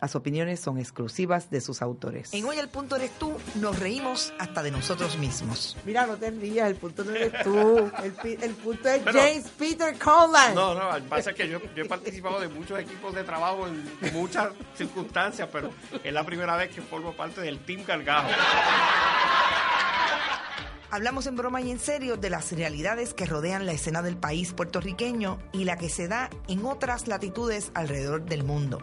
Las opiniones son exclusivas de sus autores. En Hoy el punto eres tú, nos reímos hasta de nosotros mismos. Mira, no te rías, el punto no eres tú. El, el punto es James Peter Conlan. No, no, lo que pasa es que yo, yo he participado de muchos equipos de trabajo en muchas circunstancias, pero es la primera vez que formo parte del Team Cargajo. Hablamos en broma y en serio de las realidades que rodean la escena del país puertorriqueño y la que se da en otras latitudes alrededor del mundo.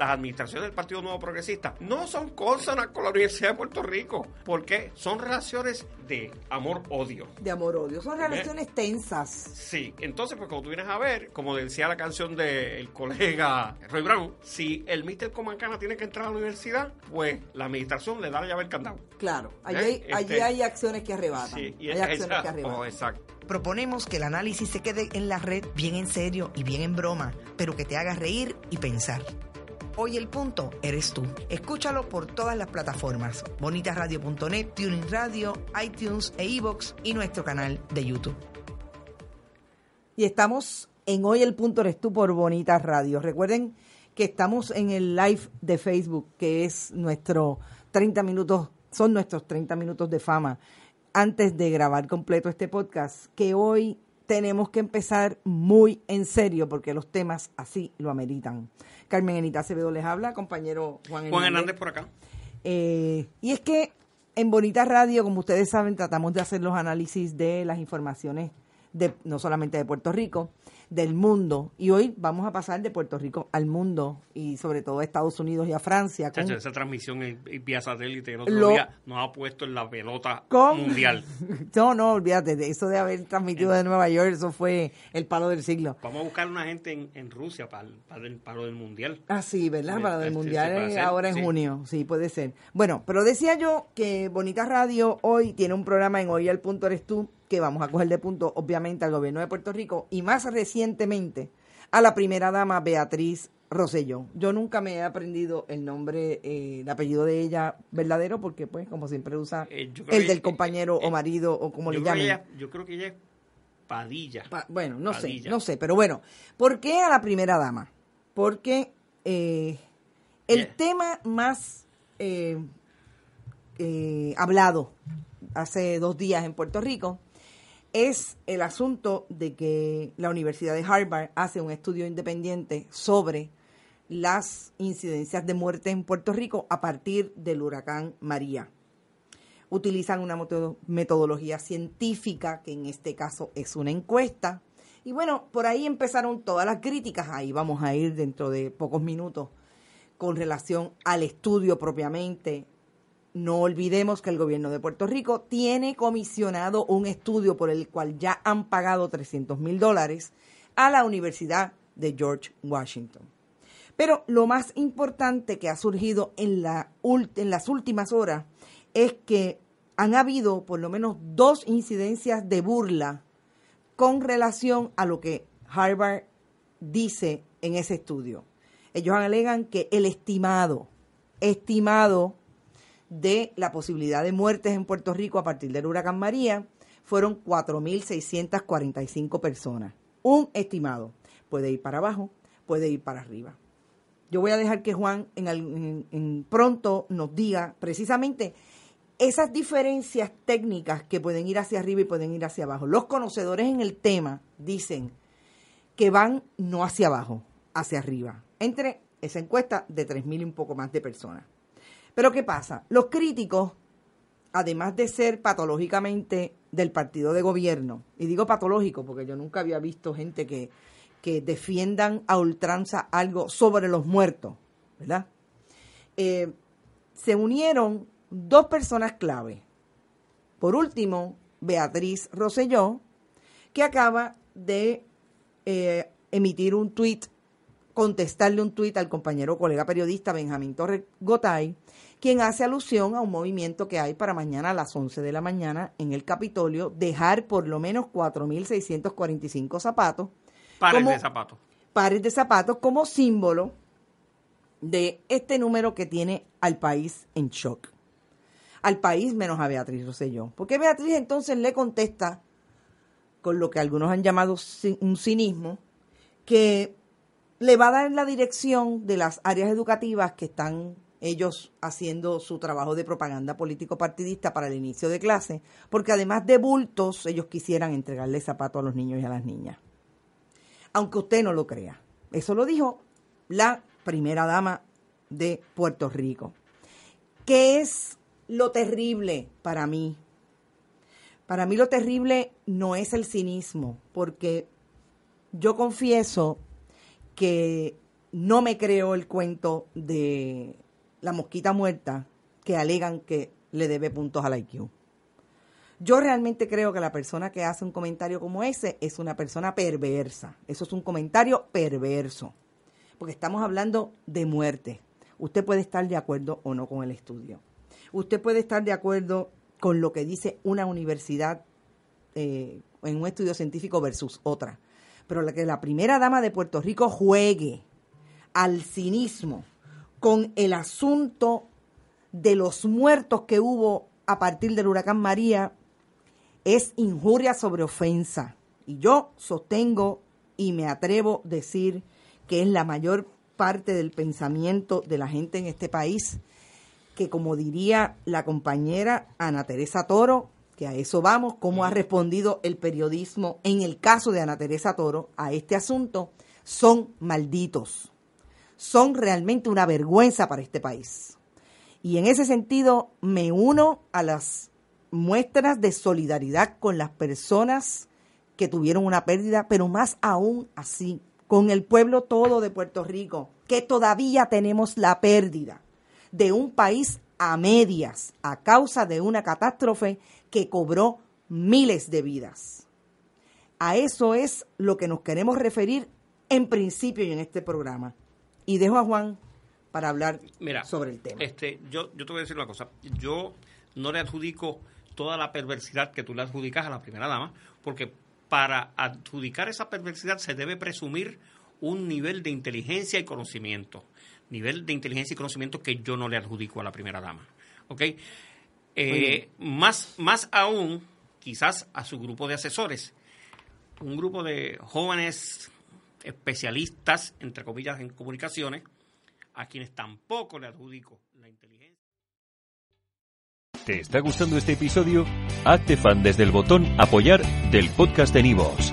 Las administraciones del Partido Nuevo Progresista no son consonas con la Universidad de Puerto Rico, porque son relaciones de amor-odio. De amor-odio. Son relaciones tensas. Sí, entonces, pues como tú vienes a ver, como decía la canción del colega Roy Brown, si el Mr. Comancana tiene que entrar a la universidad, pues la administración le da la llave al candado. Claro, allí, hay, Este- allí hay acciones que arrebatan. Sí, y hay acciones que arrebatan. oh, exacto. Proponemos que el análisis se quede en la red bien en serio y bien en broma, pero que te haga reír y pensar. Hoy el punto eres tú. Escúchalo por todas las plataformas: bonitasradio.net, Tuning Radio, iTunes e iVoox y nuestro canal de YouTube. Y estamos en Hoy el Punto Eres Tú por Bonita Radio. Recuerden que estamos en el live de Facebook, que es nuestro 30 minutos, son nuestros 30 minutos de fama antes de grabar completo este podcast, que hoy tenemos que empezar muy en serio porque los temas así lo ameritan. Carmen Enita Acevedo les habla, compañero Juan Hernández. Juan Hernández por acá. Eh, y es que en Bonita Radio, como ustedes saben, tratamos de hacer los análisis de las informaciones de no solamente de Puerto Rico, del mundo. Y hoy vamos a pasar de Puerto Rico al mundo y sobre todo a Estados Unidos y a Francia. con- Chacho, esa transmisión en- en vía satélite el otro Lo- día nos ha puesto en la pelota con- mundial. No, no, olvídate, de eso de haber transmitido de Nueva York, eso fue el palo del siglo. Vamos a buscar una gente en, en Rusia para el, para el palo del mundial. Ah, sí, ¿verdad? Sí, Para lo del mundial sí, para ahora en sí. junio, sí, puede ser. Bueno, pero decía yo que Bonita Radio hoy tiene un programa en Hoy al Punto Eres Tú, que vamos a coger de punto, obviamente, al gobierno de Puerto Rico y más recientemente a la primera dama Beatriz Rosselló. Yo nunca me he aprendido el nombre, eh, el apellido de ella verdadero, porque pues como siempre usa Eh, el que- del compañero eh, o marido o como le llamen. ella, yo creo que ella es Padilla. Pa- bueno, no sé, no sé, pero bueno, ¿por qué a la primera dama? Porque eh, el Yeah. tema más hablado hace dos días en Puerto Rico es el asunto de que la Universidad de Harvard hace un estudio independiente sobre las incidencias de muerte en Puerto Rico a partir del huracán María utilizan una metodología científica, que en este caso es una encuesta. Y bueno, por ahí empezaron todas las críticas, ahí vamos a ir dentro de pocos minutos con relación al estudio propiamente. No olvidemos que el gobierno de Puerto Rico tiene comisionado un estudio por el cual ya han pagado 300 mil dólares a la Universidad de George Washington. Pero lo más importante que ha surgido en, la en las últimas horas es que han habido por lo menos dos incidencias de burla con relación a lo que Harvard dice en ese estudio. Ellos alegan que el estimado, estimado de la posibilidad de muertes en Puerto Rico a partir del huracán María fueron 4.645 personas. Un estimado. Puede ir para abajo, puede ir para arriba. Yo voy a dejar que Juan en, en- en pronto nos diga precisamente esas diferencias técnicas que pueden ir hacia arriba y pueden ir hacia abajo. Los conocedores en el tema dicen que van no hacia abajo, hacia arriba, entre esa encuesta de 3.000 y un poco más de personas. Pero ¿qué pasa? Los críticos, además de ser patológicamente del partido de gobierno, y digo patológico porque yo nunca había visto gente que, que defiendan a ultranza algo sobre los muertos, ¿verdad? Eh, se unieron dos personas clave. Por último, Beatriz Rosselló, que acaba de eh, emitir un tuit contestarle un tuit al compañero colega periodista Benjamín Torres Gotay, quien hace alusión a un movimiento que hay para mañana a las 11 de la mañana en el Capitolio, dejar por lo menos 4.645 zapatos. Pares de zapatos. Pares de zapatos como símbolo de este número que tiene al país en shock. Al país menos a Beatriz Rosselló. Porque Beatriz entonces le contesta, con lo que algunos han llamado un cinismo, que le va a dar la dirección de las áreas educativas que están ellos haciendo su trabajo de propaganda político partidista para el inicio de clase, porque además de bultos, ellos quisieran entregarle zapatos a los niños y a las niñas. Aunque usted no lo crea. Eso lo dijo la primera dama de Puerto Rico. ¿Qué es lo terrible para mí? Para mí lo terrible no es el cinismo, porque yo confieso que no me creo el cuento de la mosquita muerta que alegan que le debe puntos al IQ. Yo realmente creo que la persona que hace un comentario como ese es una persona perversa. Eso es un comentario perverso. Porque estamos hablando de muerte. Usted puede estar de acuerdo o no con el estudio. Usted puede estar de acuerdo con lo que dice una universidad eh, en un estudio científico versus otra. Pero que la primera dama de Puerto Rico juegue al cinismo con el asunto de los muertos que hubo a partir del huracán María es injuria sobre ofensa. Y yo sostengo y me atrevo a decir que es la mayor parte del pensamiento de la gente en este país, que como diría la compañera Ana Teresa Toro, que a eso vamos, cómo ha respondido el periodismo en el caso de Ana Teresa Toro a este asunto, son malditos. Son realmente una vergüenza para este país. Y en ese sentido me uno a las muestras de solidaridad con las personas que tuvieron una pérdida, pero más aún así, con el pueblo todo de Puerto Rico, que todavía tenemos la pérdida de un país a medias a causa de una catástrofe que cobró miles de vidas. A eso es lo que nos queremos referir en principio y en este programa. Y dejo a Juan para hablar sobre el tema. Este, yo, yo te voy a decir una cosa. Yo no le adjudico toda la perversidad que tú le adjudicas a la primera dama, porque para adjudicar esa perversidad se debe presumir un nivel de inteligencia y conocimiento. Nivel de inteligencia y conocimiento que yo no le adjudico a la primera dama. ¿Ok? Eh, más, más aún, quizás a su grupo de asesores. Un grupo de jóvenes especialistas, entre comillas, en comunicaciones, a quienes tampoco le adjudico la inteligencia. ¿Te está gustando este episodio? Hazte fan desde el botón apoyar del podcast de Nivos.